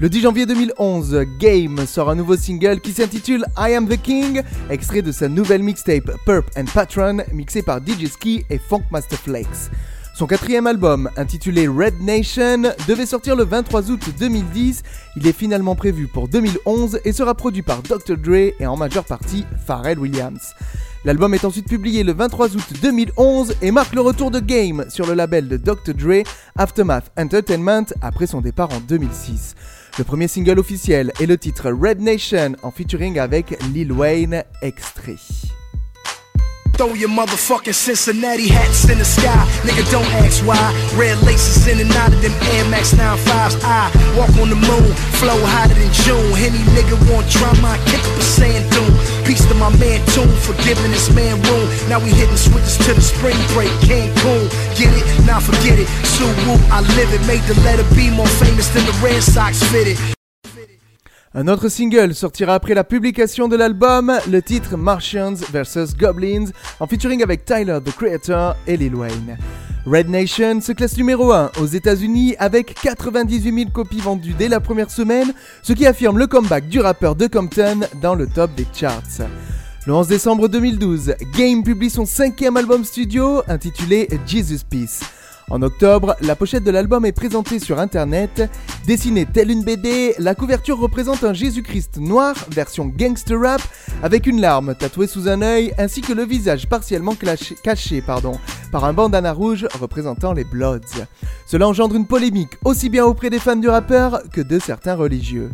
Le 10 janvier 2011, Game sort un nouveau single qui s'intitule I Am the King, extrait de sa nouvelle mixtape Purp and Patron, mixé par DJ Ski et Funk Master Flex. Son quatrième album, intitulé Red Nation, devait sortir le 23 août 2010. Il est finalement prévu pour 2011 et sera produit par Dr. Dre et en majeure partie Pharrell Williams. L'album est ensuite publié le 23 août 2011 et marque le retour de Game sur le label de Dr. Dre, Aftermath Entertainment, après son départ en 2006. Le premier single officiel est le titre Red Nation en featuring avec Lil Wayne, extrait. Throw your motherfucking Cincinnati hats in the sky. Nigga, don't ask why. Red laces in and out of them Air Max 95s. I walk on the moon, flow hotter than June. Any nigga want drama, I kick up a sand dune. Peace to my man Tune for giving this man room. Now we hitting switches to the spring break, Cancun. Get it? Now forget it. Sue Woo, I live it. Made the letter B more famous than the Red Sox fitted. Un autre single sortira après la publication de l'album, le titre Martians vs Goblins, en featuring avec Tyler the Creator et Lil Wayne. Red Nation se classe numéro 1 aux États-Unis avec 98 000 copies vendues dès la première semaine, ce qui affirme le comeback du rappeur de Compton dans le top des charts. Le 11 décembre 2012, Game publie son cinquième album studio intitulé Jesus Peace. En octobre, la pochette de l'album est présentée sur internet. Dessinée telle une BD, la couverture représente un Jésus-Christ noir, version gangster rap, avec une larme tatouée sous un œil, ainsi que le visage partiellement caché, par un bandana rouge représentant les Bloods. Cela engendre une polémique aussi bien auprès des fans du rappeur que de certains religieux.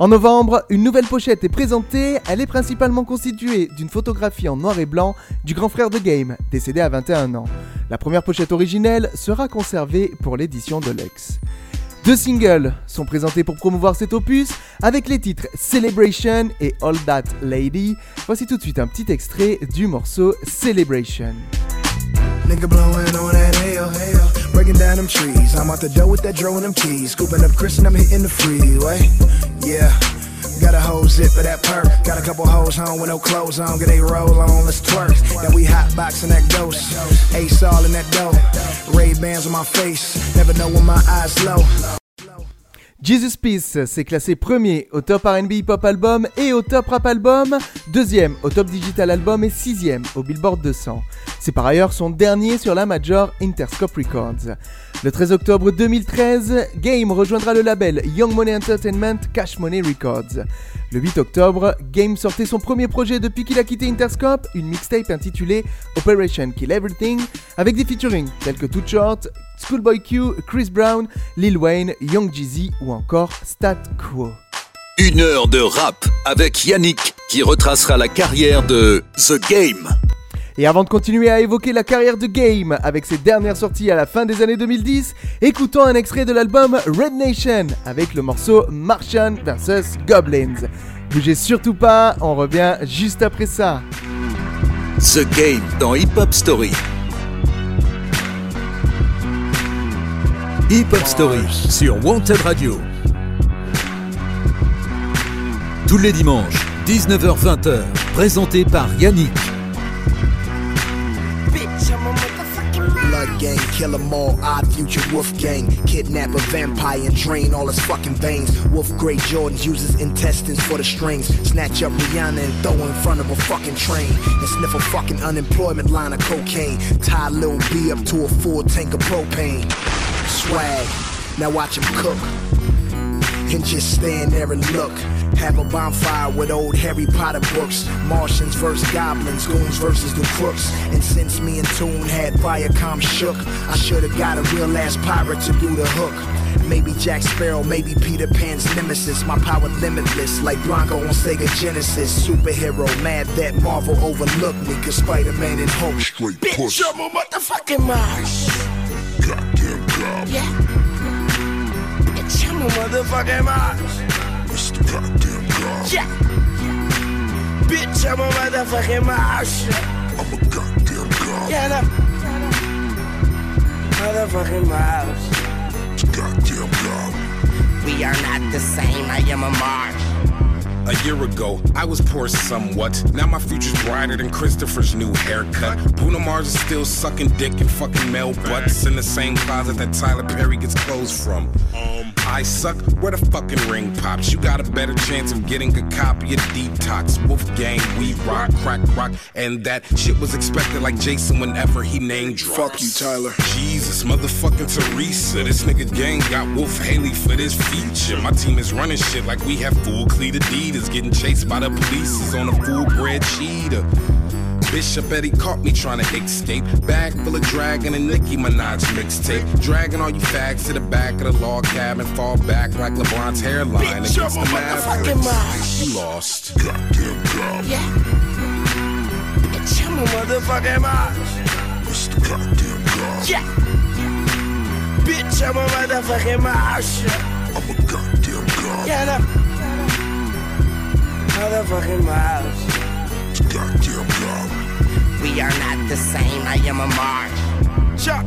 En novembre, une nouvelle pochette est présentée, elle est principalement constituée d'une photographie en noir et blanc du grand frère de Game, décédé à 21 ans. La première pochette originelle sera conservée pour l'édition Deluxe. Deux singles sont présentés pour promouvoir cet opus avec les titres Celebration et All That Lady. Voici tout de suite un petit extrait du morceau Celebration. Nigga blowing on that hell, hell. Breaking down them trees. I'm out the door with that dro and them keys. Scooping up Chris and I'm hitting the freeway. Yeah. Got a whole zip of that perk. Got a couple hoes home with no clothes on. Get they roll on, let's twerk. Then we hot boxing that ghost. Ace all in that dough. Ray-Bans on my face. Never know when my eyes low. Jesus Peace s'est classé premier au top RB Hip Hop Album et au top Rap Album, deuxième au top Digital Album et sixième au Billboard 200. C'est par ailleurs son dernier sur la major Interscope Records. Le 13 octobre 2013, Game rejoindra le label Young Money Entertainment Cash Money Records. Le 8 octobre, Game sortait son premier projet depuis qu'il a quitté Interscope, une mixtape intitulée Operation Kill Everything, avec des featuring tels que Too Short, Schoolboy Q, Chris Brown, Lil Wayne, Young Jeezy ou encore Stat Quo. Une heure de rap avec Yannick qui retracera la carrière de The Game. Et avant de continuer à évoquer la carrière de Game avec ses dernières sorties à la fin des années 2010, écoutons un extrait de l'album Red Nation avec le morceau Martian vs Goblins. Bougez surtout pas, on revient juste après ça. The Game dans Hip Hop Story. Hip Hop Story sur Wanted Radio. Tous les dimanches, 19h-20h, présenté par Yannick. Kill 'em all, odd future wolf gang. Kidnap a vampire and drain all his fucking veins. Wolf Grey Jordans uses intestines for the strings. Snatch up Rihanna and throw in front of a fucking train. And sniff a fucking unemployment line of cocaine. Tie Lil B up to a full tank of propane. Swag, now watch him cook. And just stand there and look. Have a bonfire with old Harry Potter books. Martians versus goblins, goons versus the crooks. And since me and Toon had Viacom shook, I should've got a real ass pirate to do the hook. Maybe Jack Sparrow, maybe Peter Pan's nemesis. My power limitless, like Bronco on Sega Genesis. Superhero, mad that Marvel overlooked me, cause Spider-Man and Hulk straight Bitch, I'm a motherfucking Mars. Goddamn. Yeah. Bitch, I'm a motherfucking Mars. Goddamn gob. Yeah. Bitch, I'm a motherfucking Mars. I'm a goddamn god. Yeah, no. Motherfucking Mars. Goddamn gob. We are not the same, I am a Mars. A year ago, I was poor somewhat. Now my future's brighter than Christopher's new haircut. Bruno Mars is still sucking dick and fucking male butts in the same closet that Tyler Perry gets clothes from. Um, I suck where the fucking ring pops. You got a better chance of getting a copy of Detox. Wolf Gang, we rock, crack rock, and that shit was expected like Jason whenever he named drops. Fuck you, Tyler. Jesus, motherfucking Teresa. This nigga gang got Wolf Haley for this feature. My team is running shit like we have full cleat Adidas. Getting chased by the police is on a full bred cheetah. Bishop Eddie caught me trying to escape. Bag full of dragon and Nicki Minaj mixtape. Dragging all you fags to the back of the log cabin. Fall back like LeBron's hairline Bitch, against I'm the a motherfucking Mavericks. You lost. Goddamn gob. Yeah. Bitch, I'm a motherfucking Mars. It's the goddamn gob. Yeah. Bitch, I'm a motherfucking Mars. I'm a goddamn gob. Yeah, no. Motherfucking Mars. goddamn job. We are not the same, I am a Mars. Chuck,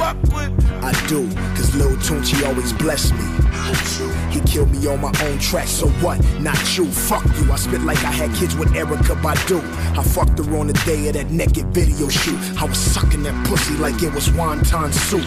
fuck with. I do, cause Lil Tunechi always bless me. He killed me on my own track, so what? Not you, fuck you. I spit like I had kids with Erykah Badu. I fucked her on the day of that naked video shoot. I was sucking that pussy like it was wonton soup.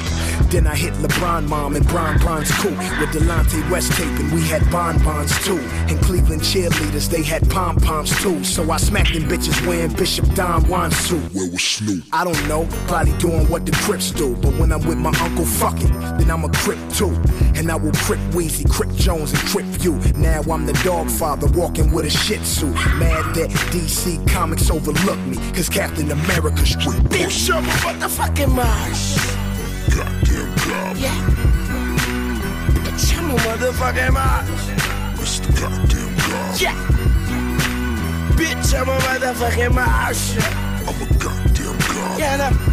Then I hit LeBron mom and Bron Bron's coupe with Delonte West taping. We had bonbons too. And Cleveland cheerleaders, they had pom poms too. So I smacked them bitches wearing Bishop Don Juan suit. Where was Snoop? I don't know, probably doing what the Crips do. But when I'm with my uncle, fuck it, then I'm a Crip too. And I will Crip Weezy, Crip Jones, and Crip you. Now I'm the dog father walking with a shit suit. Mad that DC Comics overlooked me, cause Captain America street. Bitch, I'm a motherfucking Mars. Goddamn job. Yeah. Bitch, I'm a motherfucking Mars. It's the goddamn job. Yeah. Bitch, I'm a motherfucking Mars. I'm a goddamn job. Yeah, no.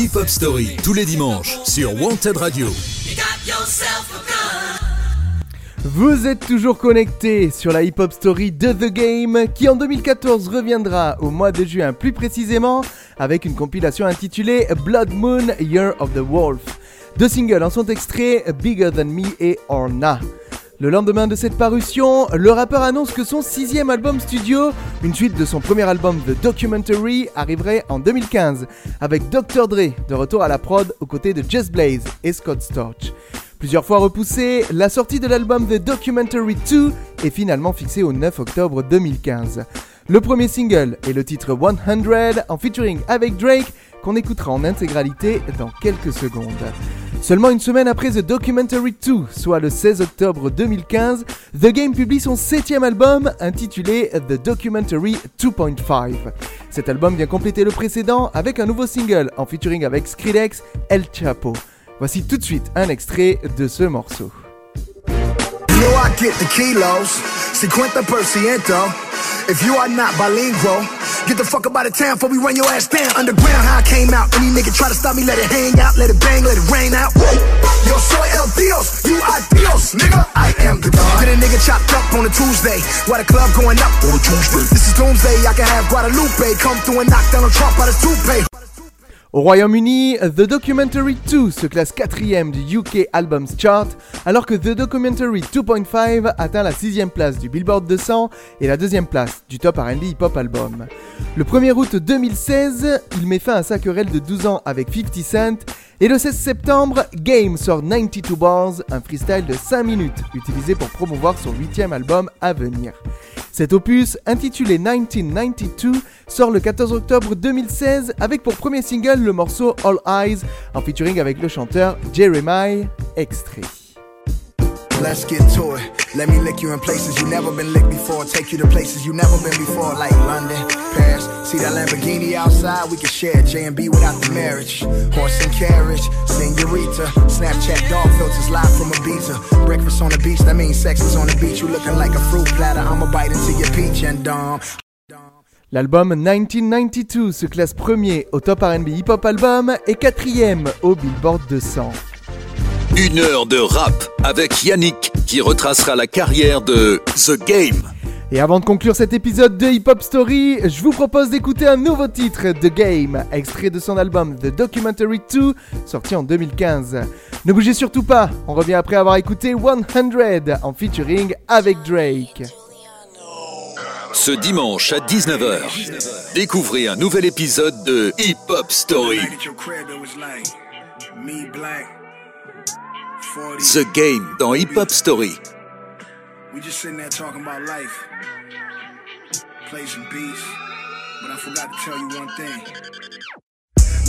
Hip Hop Story tous les dimanches sur Wanted Radio. Vous êtes toujours connecté sur la hip-hop story de The Game qui en 2014 reviendra au mois de juin plus précisément avec une compilation intitulée Blood Moon Year of the Wolf. Deux singles en sont extraits Bigger Than Me et Orna. Le lendemain de cette parution, le rappeur annonce que son sixième album studio, une suite de son premier album The Documentary, arriverait en 2015, avec Dr. Dre de retour à la prod aux côtés de Just Blaze et Scott Storch. Plusieurs fois repoussée, la sortie de l'album The Documentary 2 est finalement fixée au 9 octobre 2015. Le premier single est le titre 100 en featuring avec Drake qu'on écoutera en intégralité dans quelques secondes. Seulement une semaine après The Documentary 2, soit le 16 octobre 2015, The Game publie son septième album intitulé The Documentary 2.5. Cet album vient compléter le précédent avec un nouveau single en featuring avec Skrillex, El Chapo. Voici tout de suite un extrait de ce morceau. You I get the kilos, cincuenta por ciento. If you are not bilingual, get the fuck up out of town before we run your ass down. Underground, how I came out. Any nigga try to stop me, let it hang out, let it bang, let it rain out. Yo soy el Dios, you are Dios, nigga. I am the God. Get a nigga chopped up on a Tuesday, while the club going up on a Tuesday. This is Doomsday, I can have Guadalupe come through and knock down a Trump out his toupee. Au Royaume-Uni, The Documentary 2 se classe quatrième du UK Albums Chart, alors que The Documentary 2.5 atteint la sixième place du Billboard 200 et la deuxième place du Top R&B Hip Hop Album. Le 1er août 2016, il met fin à sa querelle de 12 ans avec 50 Cent, et le 16 septembre, Game sort 92 Bars, un freestyle de 5 minutes, utilisé pour promouvoir son huitième album à venir. Cet opus, intitulé 1992, sort le 14 octobre 2016 avec pour premier single le morceau All Eyes en featuring avec le chanteur Jeremiah Extrait. Let's get to it. Let me lick you in places you never been licked before. Take you to places you never been before, like London, Paris. See that Lamborghini outside? We can share J and B without the marriage. Horse and carriage, senorita. Snapchat dog filters live from Ibiza. Breakfast on the beach, that means sex is on the beach. You looking like a fruit platter. I'ma bite into your peach and dumb. L'album 1992 se classe premier au Top R&B Hip Hop Album et quatrième au Billboard 200. Une heure de rap avec Yannick qui retracera la carrière de The Game. Et avant de conclure cet épisode de Hip Hop Story, je vous propose d'écouter un nouveau titre, The Game, extrait de son album The Documentary 2, sorti en 2015. Ne bougez surtout pas, on revient après avoir écouté 100 en featuring avec Drake. Ce dimanche à 19h, découvrez un nouvel épisode de Hip Hop Story. The Game dans Hip Hop Story. We just sitting there talking about life. Play some beats. But I forgot to tell you one thing.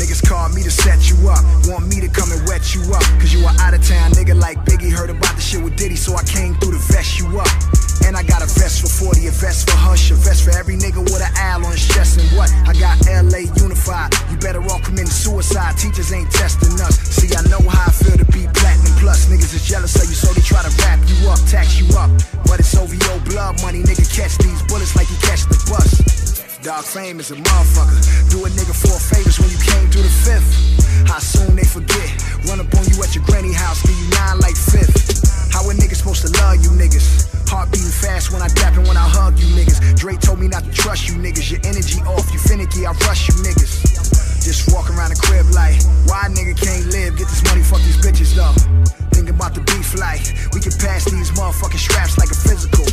Niggas call me to set you up, want me to come and wet you up. Cause you a out of town nigga like Biggie, heard about the shit with Diddy, so I came through to vest you up. And I got a vest for 40, a vest for Hush, a vest for every nigga with an owl on his chest. And what? I got LA unified. You better off committing suicide. Teachers ain't testing us. See, I know how I feel to be platinum plus. Niggas is jealous of you, so they try to wrap you up, tax you up. But it's OVO blood money, nigga. Catch these bullets like you catch the bus. Dog fame is a motherfucker. Do a nigga four favors when you came through the fifth. How soon they forget? Run up on you at your granny house, give you nine like fifth. How a nigga supposed to love you niggas? Heart beating fast when I dap and when I hug you niggas. Dre told me not to trust you niggas. Your energy off, you finicky, I rush you niggas. Just walk around the crib like, why nigga can't live? Get this money, fuck these bitches though. Thinking about the beef like, we can pass these motherfucking straps like a physical.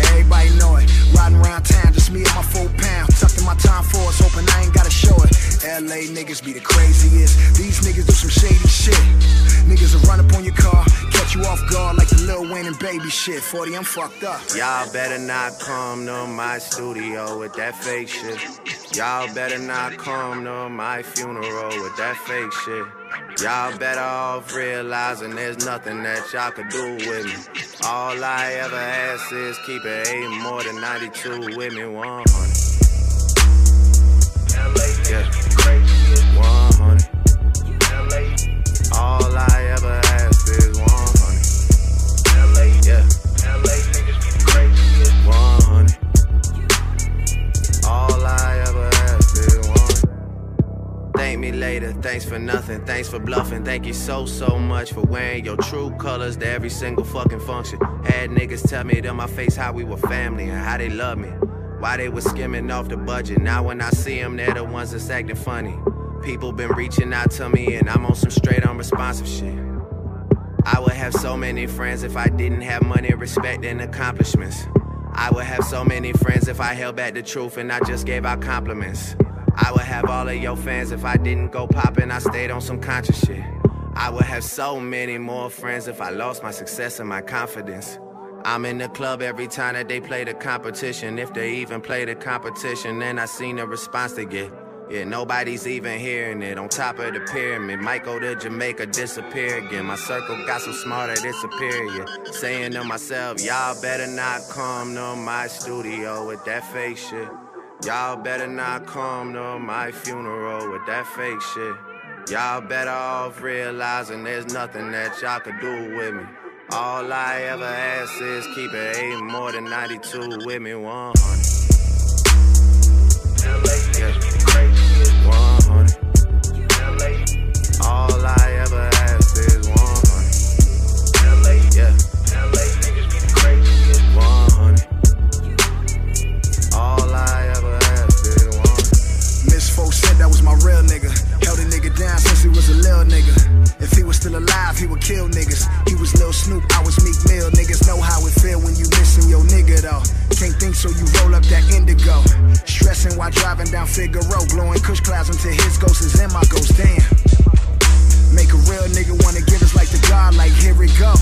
Nigga, everybody know it. Riding around town, just me and my four pound. Tucked in my time for force, hoping I ain't gotta show it. LA niggas be the craziest. These niggas do some shady shit. Niggas will run up on your car, catch you off guard like the Lil Wayne and baby shit. 40, I'm fucked up. Y'all better not come to my studio with that fake shit. Y'all better not come to my funeral with that fake shit. Y'all better off realizing there's nothing that y'all could do with me. All I ever ask is keep it eight more than 92 with me 100. Yeah. 100. All I me later, thanks for nothing, thanks for bluffing. Thank you so, so much for wearing your true colors to every single fucking function. Had niggas tell me to my face how we were family and how they love me. Why they was skimming off the budget. Now when I see them, they're the ones that's acting funny. People been reaching out to me and I'm on some straight unresponsive shit. I would have so many friends if I didn't have money, respect, and accomplishments. I would have so many friends if I held back the truth and I just gave out compliments. I would have all of your fans if I didn't go poppin', I stayed on some conscious shit. I would have so many more friends if I lost my success and my confidence. I'm in the club every time that they play the competition. If they even play the competition, then I seen the response they get. Yeah, nobody's even hearing it. On top of the pyramid, might go to Jamaica, disappear again. My circle got so smart that it's superior. Saying to myself, y'all better not come to my studio with that fake shit. Y'all better not come to my funeral with that fake shit. Y'all better off realizing there's nothing that y'all could do with me. All I ever ask is keep it eight more than 92 with me 100. Still alive, he would kill niggas. He was Lil Snoop, I was Meek Mill. Niggas know how it feel when you missing your nigga though. Can't think so you roll up that indigo. Stressing while driving down Figueroa, blowing kush clouds until his ghost is in my ghost. Damn. Make a real nigga wanna give us like the God, like here we go.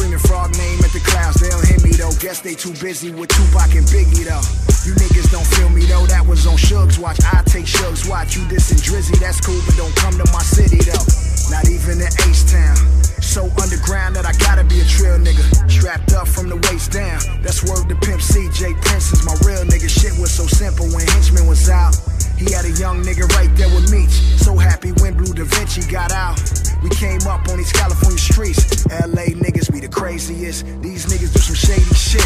Screaming frog name at the clouds, they don't hear me though. Guess they too busy with Tupac and Biggie though. You niggas don't feel me though, that was on Suge's watch. I take Suge's watch. You dissing Drizzy, that's cool, but don't come to my city though. Not even craziest. These niggas do some shady shit.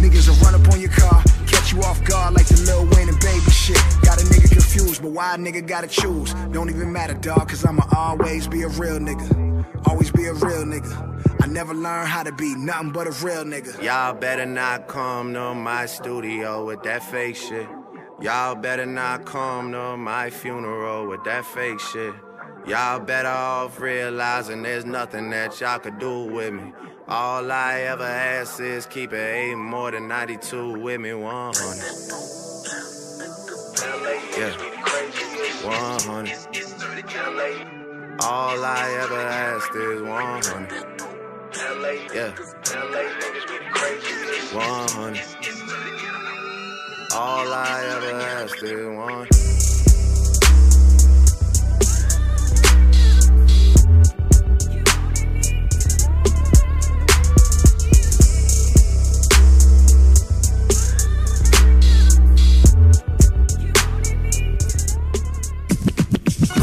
Niggas will run up on your car, catch you off guard like the Lil Wayne and baby shit. Got a nigga confused, but why a nigga gotta choose? Don't even matter, dog, cause I'ma always be a real nigga. Always be a real nigga. I never learned how to be nothing but a real nigga. Y'all better not come to my studio with that fake shit. Y'all better not come to my funeral with that fake shit. Y'all better off realizing there's nothing that y'all could do with me. All I ever ask is keep it eight more than 92 with me 100. Yeah. 100. All I ever ask is 100. Yeah. 100. All I ever ask is 100.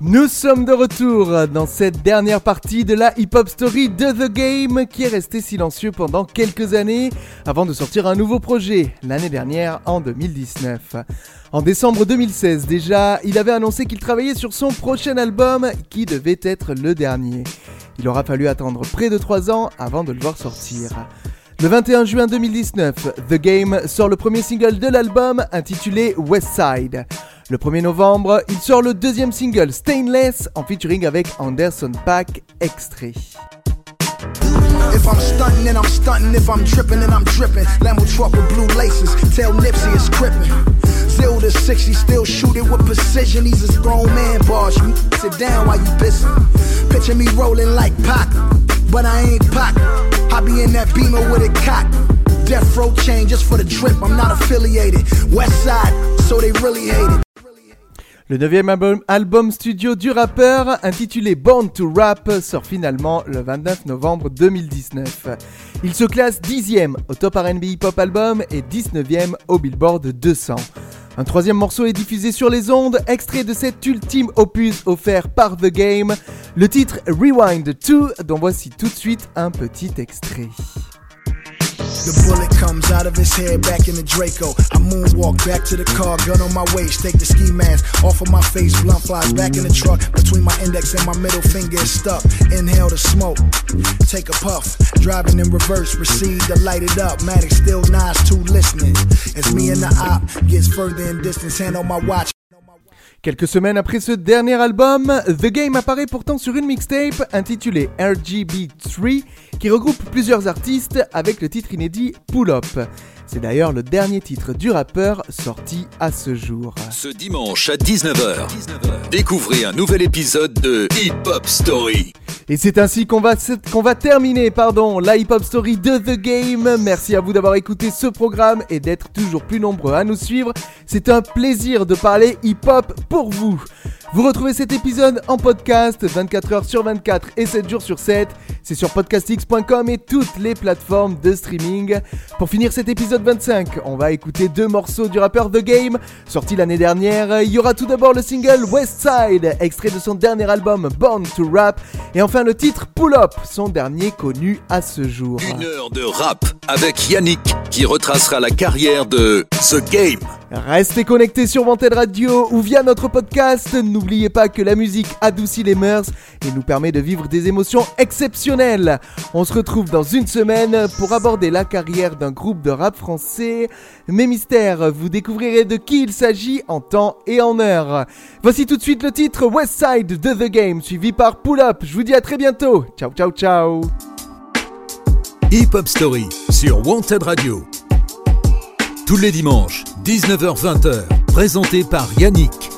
Nous sommes de retour dans cette dernière partie de la hip-hop story de The Game qui est resté silencieux pendant quelques années avant de sortir un nouveau projet l'année dernière en 2019. En décembre 2016 déjà, il avait annoncé qu'il travaillait sur son prochain album qui devait être le dernier. Il aura fallu attendre près de 3 ans avant de le voir sortir. Le 21 juin 2019, The Game sort le premier single de l'album intitulé West Side. Le 1er novembre, il sort le deuxième single Stainless en featuring avec Anderson Paak, extrait. If I'm stunting, then I'm stunting. If I'm tripping, then I'm dripping. Lambo truck with blue laces. Tell Nipsey it's crippin'. Zero to 60, still shoot it with precision. These is grown man bars. You sit down while you pissing. Picture me rolling like Pac, but I ain't Pac. I be in that beamer with a cock. Just for the drip. I'm not affiliated. West so they really hate it. Le neuvième album, studio du rappeur, intitulé Born to Rap, sort finalement le 29 novembre 2019. Il se classe 10ème au top RB Hip Hop Album et 19ème au Billboard 200. Un troisième morceau est diffusé sur les ondes, extrait de cet ultime opus offert par The Game, le titre Rewind 2, dont voici tout de suite un petit extrait. The bullet comes out of his head back in the Draco. I moonwalk back to the car, gun on my waist, take the ski mask off of my face, blunt flies back in the truck. Between my index and my middle finger is stuck. Inhale the smoke, take a puff. Driving in reverse, receive the light it up. Matic still nice, two listening. As me and the op gets further in distance, hand on my watch. Quelques semaines après ce dernier album, The Game apparaît pourtant sur une mixtape intitulée RGB3 qui regroupe plusieurs artistes avec le titre inédit Pull Up. C'est d'ailleurs le dernier titre du rappeur sorti à ce jour. Ce dimanche à 19h, découvrez un nouvel épisode de Hip Hop Story. Et c'est ainsi qu'on va, qu'on va terminer pardon, la hip-hop story de The Game. Merci à vous d'avoir écouté ce programme et d'être toujours plus nombreux à nous suivre. C'est un plaisir de parler hip-hop pour vous. Vous retrouvez cet épisode en podcast 24 h sur 24 et 7 jours sur 7. C'est sur podcastx.com et toutes les plateformes de streaming. Pour finir cet épisode 25, on va écouter deux morceaux du rappeur The Game, sorti l'année dernière. Il y aura tout d'abord le single West Side, extrait de son dernier album Born to Rap, et enfin le titre Pull Up, son dernier connu à ce jour. Une heure de rap avec Yannick qui retracera la carrière de The Game. Restez connectés sur Wanted Radio ou via notre podcast. N'oubliez pas que la musique adoucit les mœurs et nous permet de vivre des émotions exceptionnelles. On se retrouve dans une semaine pour aborder la carrière d'un groupe de rap français. Mes mystères, vous découvrirez de qui il s'agit en temps et en heure. Voici tout de suite le titre West Side de The Game, suivi par Pull Up. Je vous dis à très bientôt. Ciao, ciao, ciao. Hip Hop Story sur Wanted Radio. Tous les dimanches, 19h-20h, présenté par Yannick.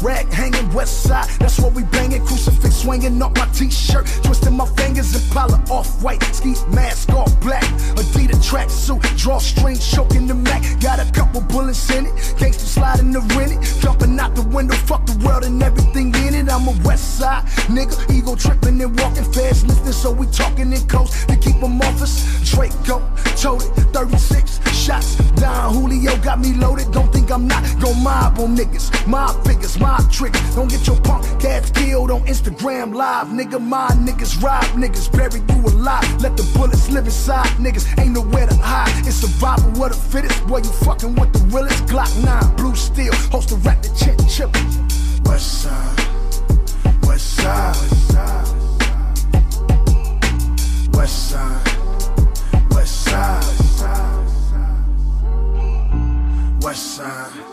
Off rag hanging west side. That's what we banging. Crucifix swinging up my t-shirt, twisting my fingers and Impala off white. Ski mask all black. Adidas tracksuit, drawstring choking the Mac. Got a couple bullets in it. Gangsta sliding the rent it. Jumping out the window, fuck the world and everything in it. I'm a west side nigga. Ego tripping and walking fast, listening. So we talking in coast to keep them off us. Draco, told it, 36 shots. Down Julio got me loaded. Don't think I'm not gon' mob on niggas. Mob figures, mob tricks. Don't get your punk cats killed on Instagram live. Nigga, my niggas rob niggas. Bury you alive. Let the bullets live inside niggas. Ain't nowhere to hide. It's survival what the fittest. Boy, you fucking with the realest. Glock 9, blue steel. Host a rap the chin chip. West side. West side. West side. West side. West side.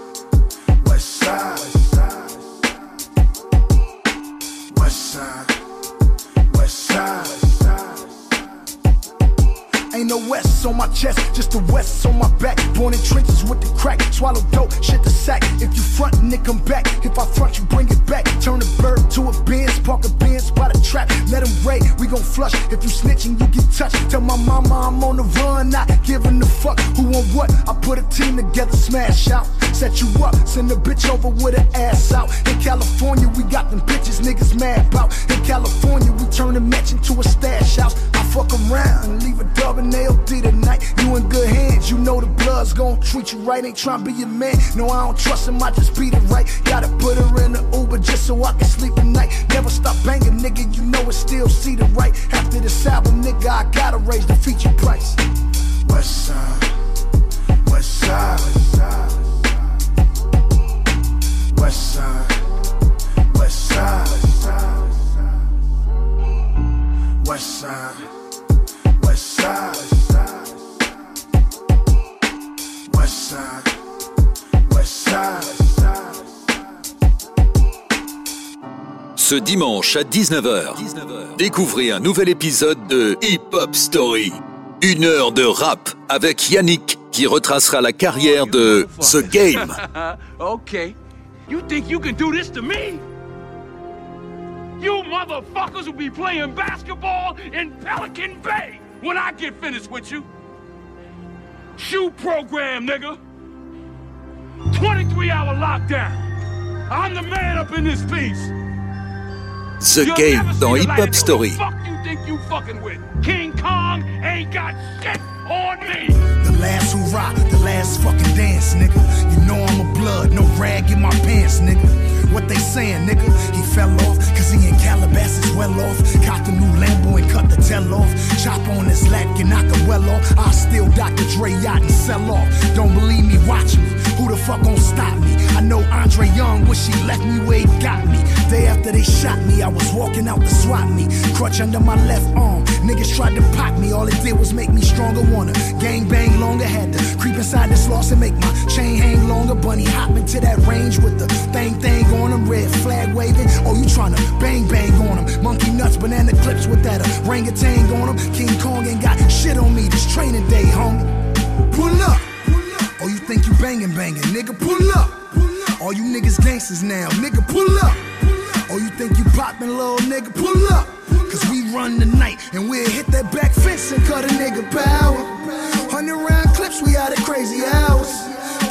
Ain't no west on my chest, just the west on my back. Born in trenches with the crack, swallow dope, shit the sack. If you front, Nick, come back. If I front, you bring it back. Turn a bird to a Benz, park a Benz by the trap. Let him raid, we gon' flush. If you snitching, you get touched. Tell my mama I'm on the run, not giving a fuck who on what. I put a team together, smash out. Set you up, send a bitch over with her ass out. In California, we got them bitches niggas mad about. In California, we turn a match into a stash house. I fuck around and leave a dub and LD tonight. You in good hands, you know the blood's gon' treat you right. Ain't tryna be your man. No, I don't trust him, I just beat it right. Gotta put her in the Uber just so I can sleep at night. Never stop banging, nigga, you know it still see the right. After this album, nigga, I gotta raise the feature price. West side, west side, west side, west side, west side, west side, west side, west side. Ce dimanche à 19h, découvrez un nouvel épisode de Hip Hop Story. Une heure de rap avec Yannick qui retracera la carrière de The Game. *laughs* okay. You think you can do this to me? You motherfuckers will be playing basketball in Pelican Bay when I get finished with you. Shoe program, nigga. 23 hour lockdown. I'm the man up in this piece. The You'll Game dans Hip Hop Story. Fuck you think you fucking with? King Kong ain't got shit on me. The last hurrah, the last fucking dance, nigga. You know I'm a blood, no rag in my pants, nigga. What they saying, nigga? He fell off, cause he in Calabasas well off. Caught the new Lambo and cut the tail off. Chop on his lap, can knock him well off. I steal Dr. Dre yacht and sell off. Don't believe me, watch me. Who the fuck gon' stop me? I know Andre Young wish he left me where he got me. Day after they shot me, I was walking out to swat me. Crutch under my left arm. Niggas tried to pop me, all it did was make me stronger. Wanna gang bang longer, had to creep inside this loss and make my chain hang longer. Bunny hop into that range with the thing thing on him, red flag waving. Oh, you tryna bang bang on him? Monkey nuts, banana clips with that orangutan on him. King Kong ain't got shit on me, this training day, homie. Pull up. Oh, you think you banging banging, nigga? Pull up. All you niggas gangsters now, nigga. Pull up. Oh, you think you poppin', little nigga? Pull up. Cause we run the night and we'll hit that back fence and cut a nigga power. Hundred round clips, we out at crazy hours.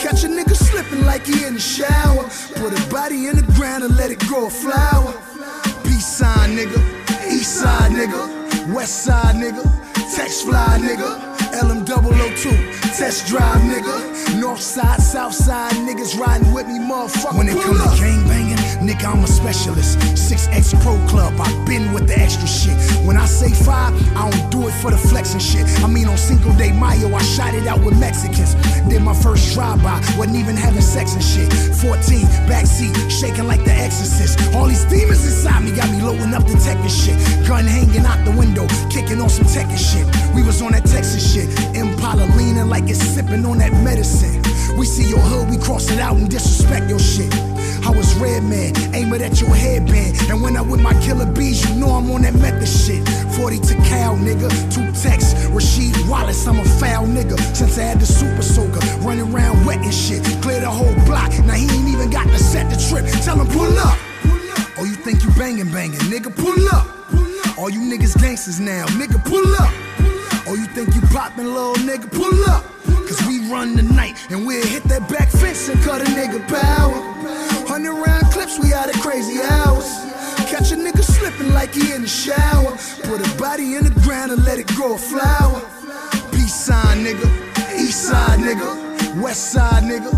Catch a nigga slipping like he in the shower. Put a body in the ground and let it grow a flower. Peace nigga. East side, nigga. West side, nigga. Text fly, nigga. LM002. Test drive, nigga. North side, south side, niggas riding with me, motherfucker. When it come to gang banging, nigga, I'm a specialist. 6X Pro Club, I've been with the extra shit. When I say five, I don't do it for the flexing shit. I mean, on Cinco de Mayo, I shot it out with Mexicans. My first drive-by, wasn't even having sex and shit. 14, backseat, shaking like the exorcist. All these demons inside me got me loading up the tech and shit. Gun hanging out the window, kicking on some tech and shit. We was on that Texas shit. Impala leaning like it's sipping on that medicine. We see your hood, we cross it out and disrespect your shit. I was red man, aim it at your headband. And when I with my killer bees, you know I'm on that method shit. 40 to Cal, nigga. Two texts, Rasheed Wallace, I'm a foul nigga. Since I had the super soaker, running around wet and shit. Clear the whole block, now he ain't even got to set the trip. Tell him pull up. Oh, you think you banging, banging, nigga, pull up. All you niggas gangsters now, nigga, pull up. Oh, you think you poppin', little nigga, pull up. Cause we run the night and we'll hit that back fence and cut a nigga power. Hundred round clips, we out at crazy hours. Catch a nigga slipping like he in the shower. Put a body in the ground and let it grow a flower. Peace sign, nigga. East side, nigga. West side, nigga.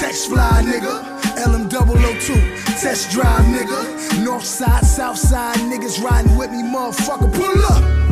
Text fly, nigga. LM002. Test drive, nigga. North side, south side, niggas riding with me, motherfucker. Pull up.